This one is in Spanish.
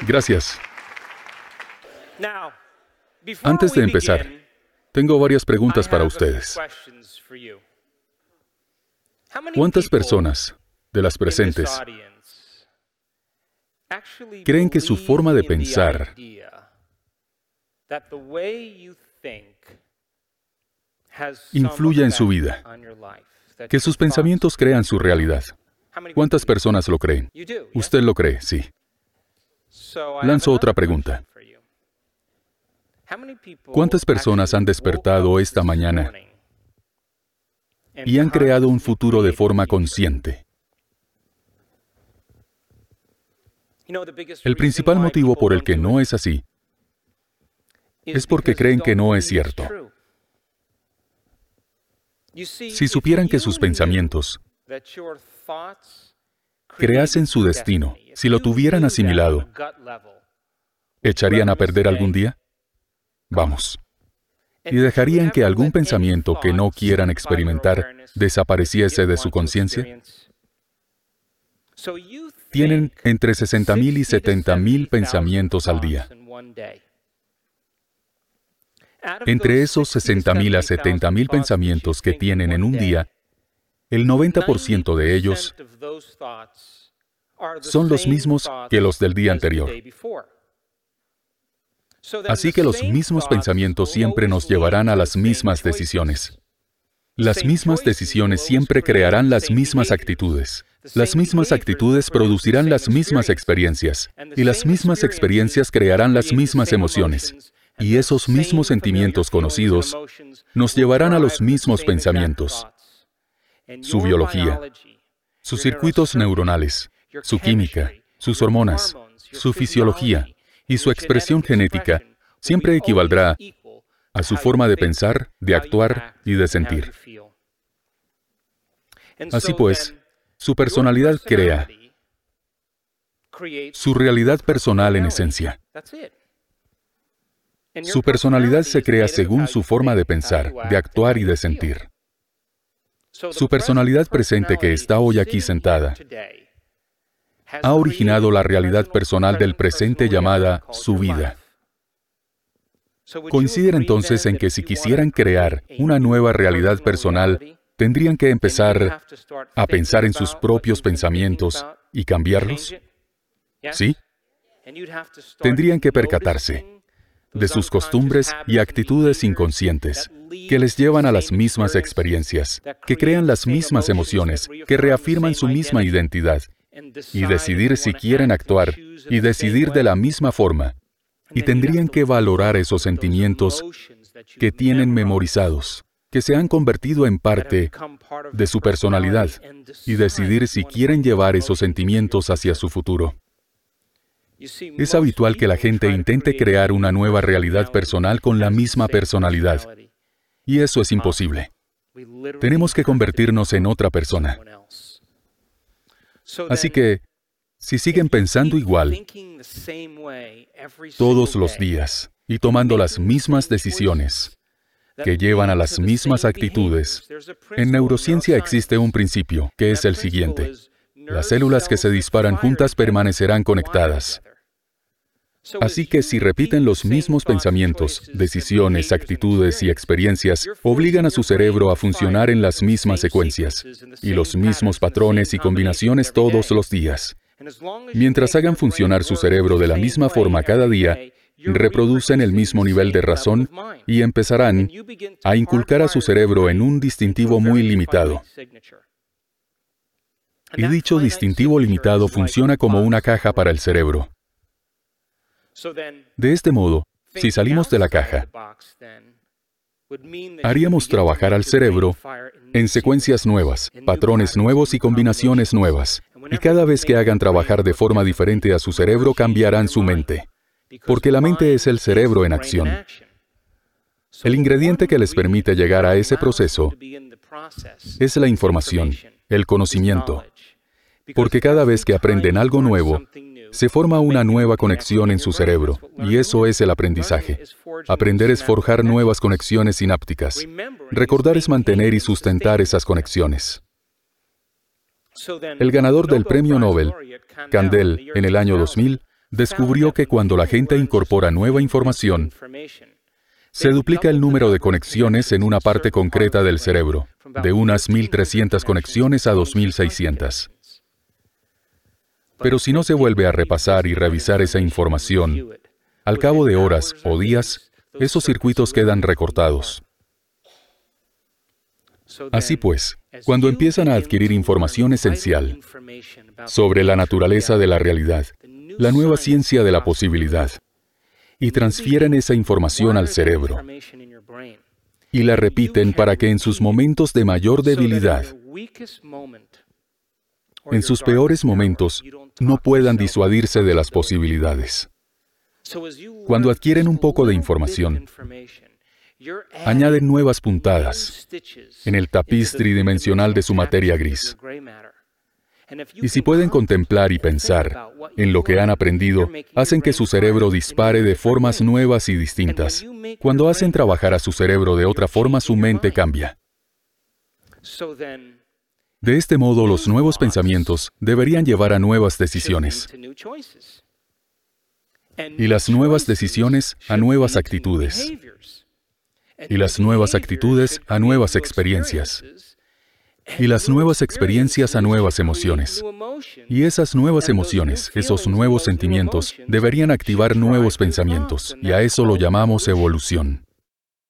Gracias. Antes de empezar, tengo varias preguntas para ustedes. ¿Cuántas personas de las presentes creen que su forma de pensar influye en su vida? Que sus pensamientos crean su realidad. ¿Cuántas personas lo creen? Usted lo cree, sí. Lanzo otra pregunta. ¿Cuántas personas han despertado esta mañana y han creado un futuro de forma consciente? El principal motivo por el que no es así es porque creen que no es cierto. Si supieran que sus pensamientos creasen su destino, si lo tuvieran asimilado, ¿echarían a perder algún día? Vamos. ¿Y dejarían que algún pensamiento que no quieran experimentar desapareciese de su conciencia? Tienen entre 60.000 y 70.000 pensamientos al día. Entre esos 60.000 a 70.000 pensamientos que tienen en un día, el 90% de ellos son los mismos que los del día anterior. Así que los mismos pensamientos siempre nos llevarán a las mismas decisiones. Las mismas decisiones siempre crearán las mismas actitudes. Las mismas actitudes producirán las mismas experiencias. Y las mismas experiencias crearán las mismas emociones. Y esos mismos sentimientos conocidos nos llevarán a los mismos pensamientos. Su biología, sus circuitos neuronales, su química, sus hormonas, su fisiología y su expresión genética siempre equivaldrá a su forma de pensar, de actuar y de sentir. Así pues, su personalidad crea su realidad personal en esencia. Su personalidad se crea según su forma de pensar, de actuar y de sentir. Su personalidad presente que está hoy aquí sentada ha originado la realidad personal del presente llamada su vida. Coinciden entonces en que si quisieran crear una nueva realidad personal, tendrían que empezar a pensar en sus propios pensamientos y cambiarlos. ¿Sí? Tendrían que percatarse de sus costumbres y actitudes inconscientes que les llevan a las mismas experiencias, que crean las mismas emociones, que reafirman su misma identidad y decidir si quieren actuar y decidir de la misma forma. Y tendrían que valorar esos sentimientos que tienen memorizados, que se han convertido en parte de su personalidad, y decidir si quieren llevar esos sentimientos hacia su futuro. Es habitual que la gente intente crear una nueva realidad personal con la misma personalidad, y eso es imposible. Tenemos que convertirnos en otra persona. Así que, si siguen pensando igual todos los días y tomando las mismas decisiones que llevan a las mismas actitudes, en neurociencia existe un principio, que es el siguiente. Las células que se disparan juntas permanecerán conectadas. Así que si repiten los mismos pensamientos, decisiones, actitudes y experiencias, obligan a su cerebro a funcionar en las mismas secuencias y los mismos patrones y combinaciones todos los días. Mientras hagan funcionar su cerebro de la misma forma cada día, reproducen el mismo nivel de razón y empezarán a inculcar a su cerebro en un distintivo muy limitado. Y dicho distintivo limitado funciona como una caja para el cerebro. De este modo, si salimos de la caja, haríamos trabajar al cerebro en secuencias nuevas, patrones nuevos y combinaciones nuevas. Y cada vez que hagan trabajar de forma diferente a su cerebro, cambiarán su mente. Porque la mente es el cerebro en acción. El ingrediente que les permite llegar a ese proceso es la información, el conocimiento. Porque cada vez que aprenden algo nuevo, se forma una nueva conexión en su cerebro, y eso es el aprendizaje. Aprender es forjar nuevas conexiones sinápticas. Recordar es mantener y sustentar esas conexiones. El ganador del premio Nobel, Candel, en el año 2000, descubrió que cuando la gente incorpora nueva información, se duplica el número de conexiones en una parte concreta del cerebro, de unas 1.300 conexiones a 2.600. Pero si no se vuelve a repasar y revisar esa información, al cabo de horas o días, esos circuitos quedan recortados. Así pues, cuando empiezan a adquirir información esencial sobre la naturaleza de la realidad, la nueva ciencia de la posibilidad, y transfieren esa información al cerebro, y la repiten para que en sus momentos de mayor debilidad, en sus peores momentos, no puedan disuadirse de las posibilidades. Cuando adquieren un poco de información, añaden nuevas puntadas en el tapiz tridimensional de su materia gris. Y si pueden contemplar y pensar en lo que han aprendido, hacen que su cerebro dispare de formas nuevas y distintas. Cuando hacen trabajar a su cerebro de otra forma, su mente cambia. De este modo, los nuevos pensamientos deberían llevar a nuevas decisiones. Y las nuevas decisiones a nuevas actitudes. Y las nuevas actitudes a nuevas experiencias. Y las nuevas experiencias a nuevas emociones. Y esas nuevas emociones, esos nuevos sentimientos, deberían activar nuevos pensamientos. Y a eso lo llamamos evolución.